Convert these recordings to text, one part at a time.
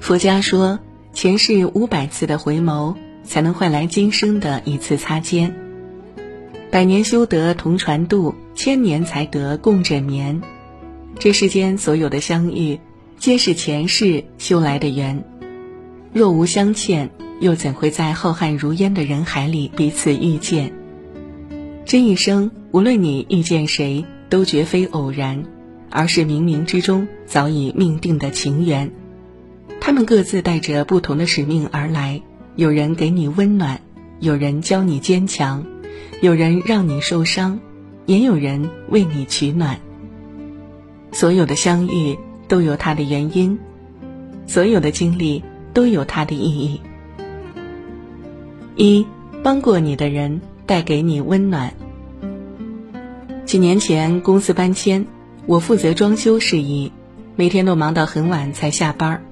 佛家说，前世五百次的回眸，才能换来今生的一次擦肩。百年修得同船渡，千年才得共枕眠。这世间所有的相遇，皆是前世修来的缘。若无相欠，又怎会在浩瀚如烟的人海里彼此遇见？这一生，无论你遇见谁，都绝非偶然，而是冥冥之中早已命定的情缘。他们各自带着不同的使命而来，有人给你温暖，有人教你坚强，有人让你受伤，也有人为你取暖。所有的相遇都有它的原因，所有的经历都有它的意义。一，帮过你的人带给你温暖。几年前公司搬迁，我负责装修事宜，每天都忙到很晚才下班。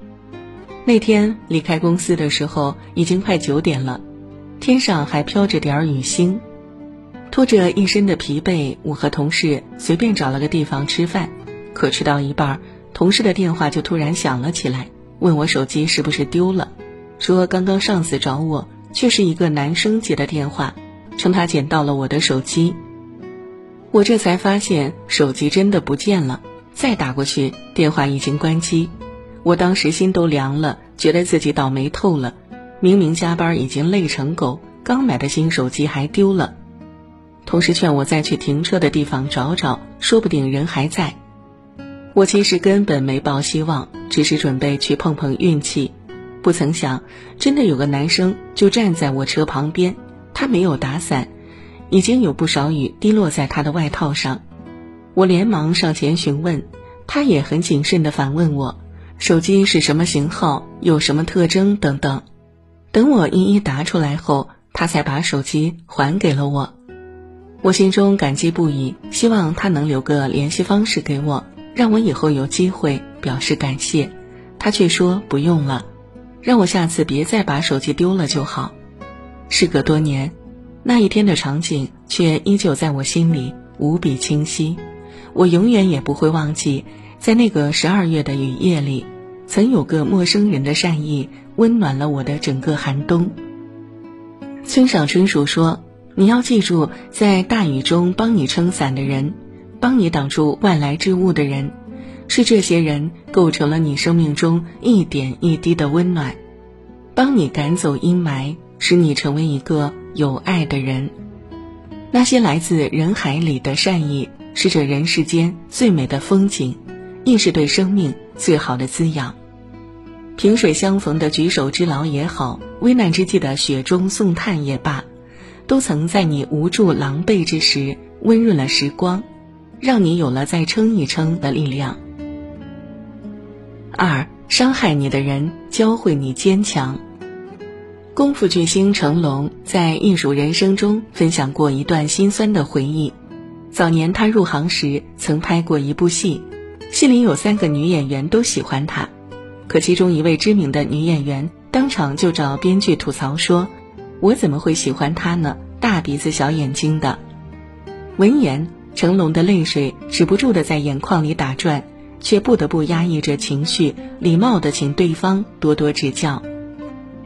那天离开公司的时候已经快九点了，天上还飘着点儿雨星，拖着一身的疲惫，我和同事随便找了个地方吃饭。可吃到一半，同事的电话就突然响了起来，问我手机是不是丢了，说刚刚上司找我，却是一个男生接的电话，称他捡到了我的手机。我这才发现手机真的不见了，再打过去，电话已经关机。我当时心都凉了，觉得自己倒霉透了。明明加班已经累成狗，刚买的新手机还丢了。同事劝我再去停车的地方找找，说不定人还在。我其实根本没抱希望，只是准备去碰碰运气。不曾想，真的有个男生就站在我车旁边，他没有打伞。已经有不少雨滴落在他的外套上，我连忙上前询问，他也很谨慎地反问我，手机是什么型号，有什么特征等等。等我一一答出来后，他才把手机还给了我。我心中感激不已，希望他能留个联系方式给我，让我以后有机会表示感谢。他却说不用了，让我下次别再把手机丢了就好。事隔多年。那一天的场景却依旧在我心里无比清晰，我永远也不会忘记，在那个十二月的雨夜里，曾有个陌生人的善意温暖了我的整个寒冬。村上春树说：“你要记住，在大雨中帮你撑伞的人，帮你挡住外来之物的人，是这些人构成了你生命中一点一滴的温暖，帮你赶走阴霾，使你成为一个。”有爱的人，那些来自人海里的善意，是这人世间最美的风景，亦是对生命最好的滋养。萍水相逢的举手之劳也好，危难之际的雪中送炭也罢，都曾在你无助狼狈之时温润了时光，让你有了再撑一撑的力量。二，伤害你的人教会你坚强。功夫巨星成龙在艺术人生中分享过一段心酸的回忆。早年他入行时曾拍过一部戏，戏里有三个女演员都喜欢他，可其中一位知名的女演员当场就找编剧吐槽说：“我怎么会喜欢他呢？大鼻子小眼睛的。”闻言，成龙的泪水止不住的在眼眶里打转，却不得不压抑着情绪，礼貌的请对方多多指教。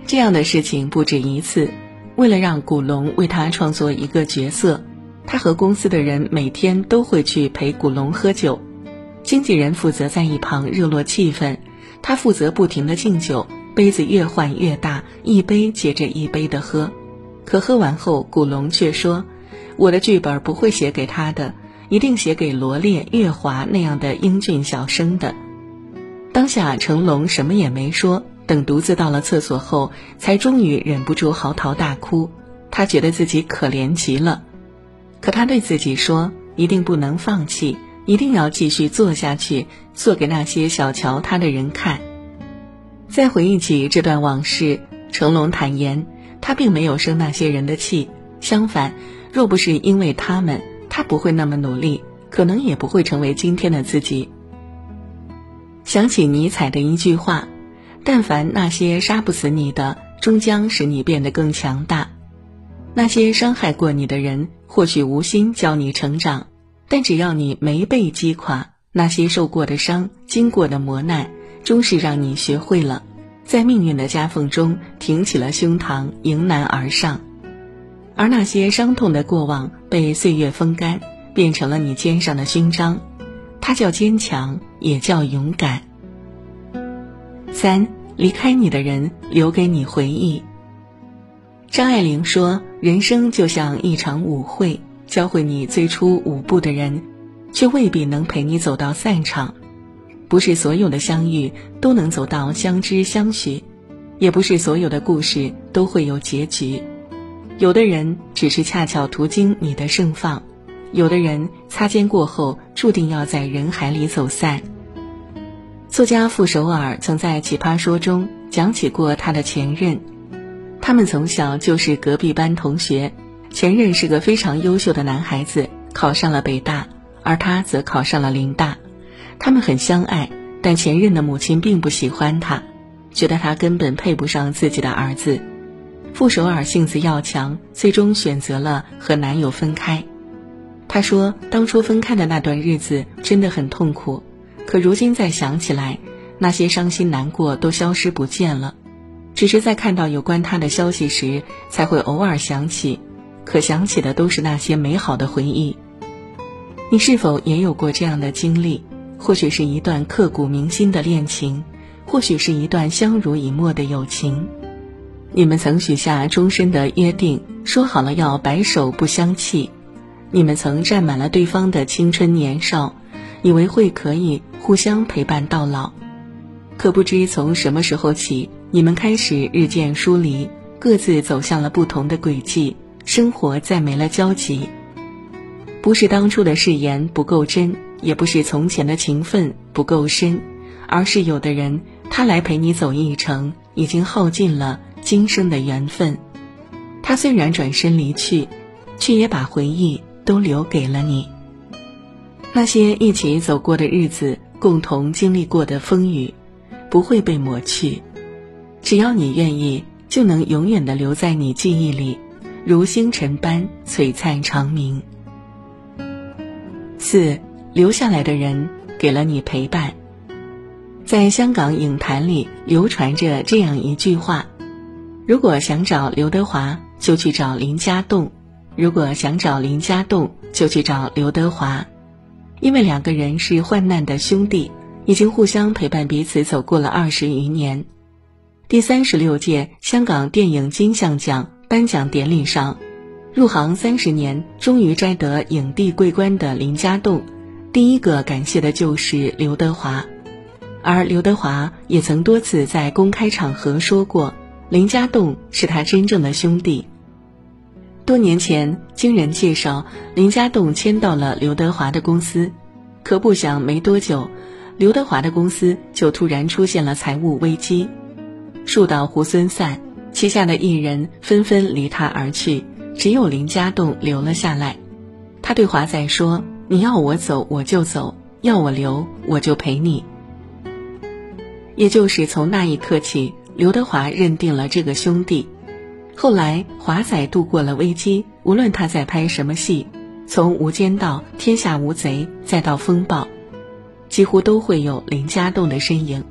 这样的事情不止一次。为了让古龙为他创作一个角色，他和公司的人每天都会去陪古龙喝酒，经纪人负责在一旁热络气氛，他负责不停的敬酒，杯子越换越大，一杯接着一杯的喝。可喝完后，古龙却说：“我的剧本不会写给他的，一定写给罗烈、月华那样的英俊小生的。”当下成龙什么也没说。等独自到了厕所后，才终于忍不住嚎啕大哭。他觉得自己可怜极了，可他对自己说：“一定不能放弃，一定要继续做下去，做给那些小瞧他的人看。”再回忆起这段往事，成龙坦言，他并没有生那些人的气。相反，若不是因为他们，他不会那么努力，可能也不会成为今天的自己。想起尼采的一句话。但凡那些杀不死你的，终将使你变得更强大。那些伤害过你的人，或许无心教你成长，但只要你没被击垮，那些受过的伤、经过的磨难，终是让你学会了，在命运的夹缝中挺起了胸膛，迎难而上。而那些伤痛的过往被岁月风干，变成了你肩上的勋章，它叫坚强，也叫勇敢。三，离开你的人留给你回忆。张爱玲说：“人生就像一场舞会，教会你最初舞步的人，却未必能陪你走到散场。不是所有的相遇都能走到相知相许，也不是所有的故事都会有结局。”有的人只是恰巧途经你的盛放，有的人擦肩过后注定要在人海里走散。作家傅首尔曾在《奇葩说》中讲起过他的前任，他们从小就是隔壁班同学，前任是个非常优秀的男孩子，考上了北大，而他则考上了林大，他们很相爱，但前任的母亲并不喜欢他，觉得他根本配不上自己的儿子。傅首尔性子要强，最终选择了和男友分开。她说：“当初分开的那段日子真的很痛苦，可如今再想起来，那些伤心难过都消失不见了。只是在看到有关他的消息时，才会偶尔想起，可想起的都是那些美好的回忆。你是否也有过这样的经历？或许是一段刻骨铭心的恋情，或许是一段相濡以沫的友情。”你们曾许下终身的约定，说好了要白首不相弃。你们曾占满了对方的青春年少，以为会可以互相陪伴到老。可不知从什么时候起，你们开始日渐疏离，各自走向了不同的轨迹，生活再没了交集。不是当初的誓言不够真，也不是从前的情分不够深，而是有的人他来陪你走一程，已经耗尽了。今生的缘分，他虽然转身离去，却也把回忆都留给了你。那些一起走过的日子，共同经历过的风雨，不会被抹去。只要你愿意，就能永远的留在你记忆里，如星辰般璀璨长明。四，留下来的人给了你陪伴。在香港影坛里流传着这样一句话。如果想找刘德华，就去找林家栋；如果想找林家栋，就去找刘德华，因为两个人是患难的兄弟，已经互相陪伴彼此走过了二十余年。第三十六届香港电影金像奖颁奖典礼上，入行三十年终于摘得影帝桂冠的林家栋，第一个感谢的就是刘德华，而刘德华也曾多次在公开场合说过。林家栋是他真正的兄弟。多年前，经人介绍，林家栋签到了刘德华的公司，可不想没多久，刘德华的公司就突然出现了财务危机，树倒猢狲散，旗下的艺人纷纷离他而去，只有林家栋留了下来。他对华仔说：“你要我走，我就走；要我留，我就陪你。”也就是从那一刻起。刘德华认定了这个兄弟，后来华仔度过了危机，无论他在拍什么戏，从《无间道》《天下无贼》再到《风暴》，几乎都会有林家栋的身影。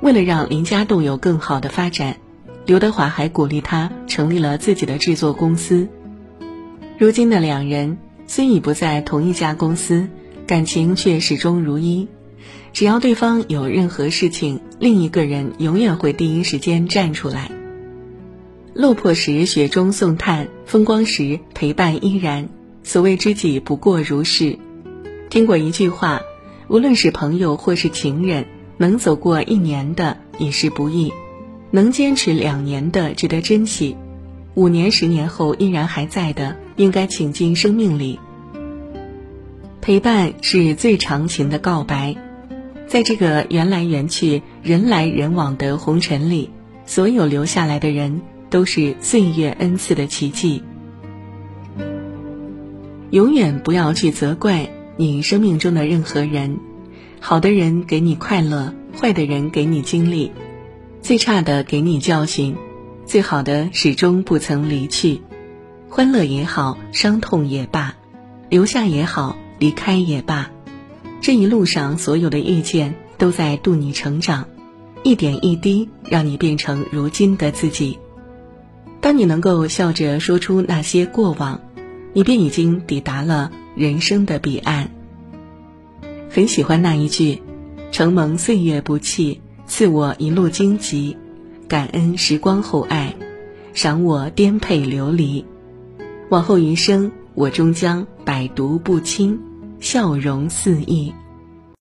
为了让林家栋有更好的发展，刘德华还鼓励他成立了自己的制作公司。如今的两人虽已不在同一家公司，感情却始终如一。只要对方有任何事情，另一个人永远会第一时间站出来。落魄时雪中送炭，风光时陪伴依然。所谓知己不过如是。听过一句话，无论是朋友或是情人，能走过一年的已是不易，能坚持两年的值得珍惜，五年、十年后依然还在的，应该请进生命里。陪伴是最长情的告白。在这个缘来缘去、人来人往的红尘里，所有留下来的人都是岁月恩赐的奇迹。永远不要去责怪你生命中的任何人，好的人给你快乐，坏的人给你经历，最差的给你教训，最好的始终不曾离去。欢乐也好，伤痛也罢，留下也好，离开也罢。这一路上所有的遇见都在渡你成长，一点一滴让你变成如今的自己。当你能够笑着说出那些过往，你便已经抵达了人生的彼岸。很喜欢那一句：“承蒙岁月不弃，赐我一路荆棘；感恩时光厚爱，赏我颠沛流离。往后余生，我终将百毒不侵，笑容肆意。”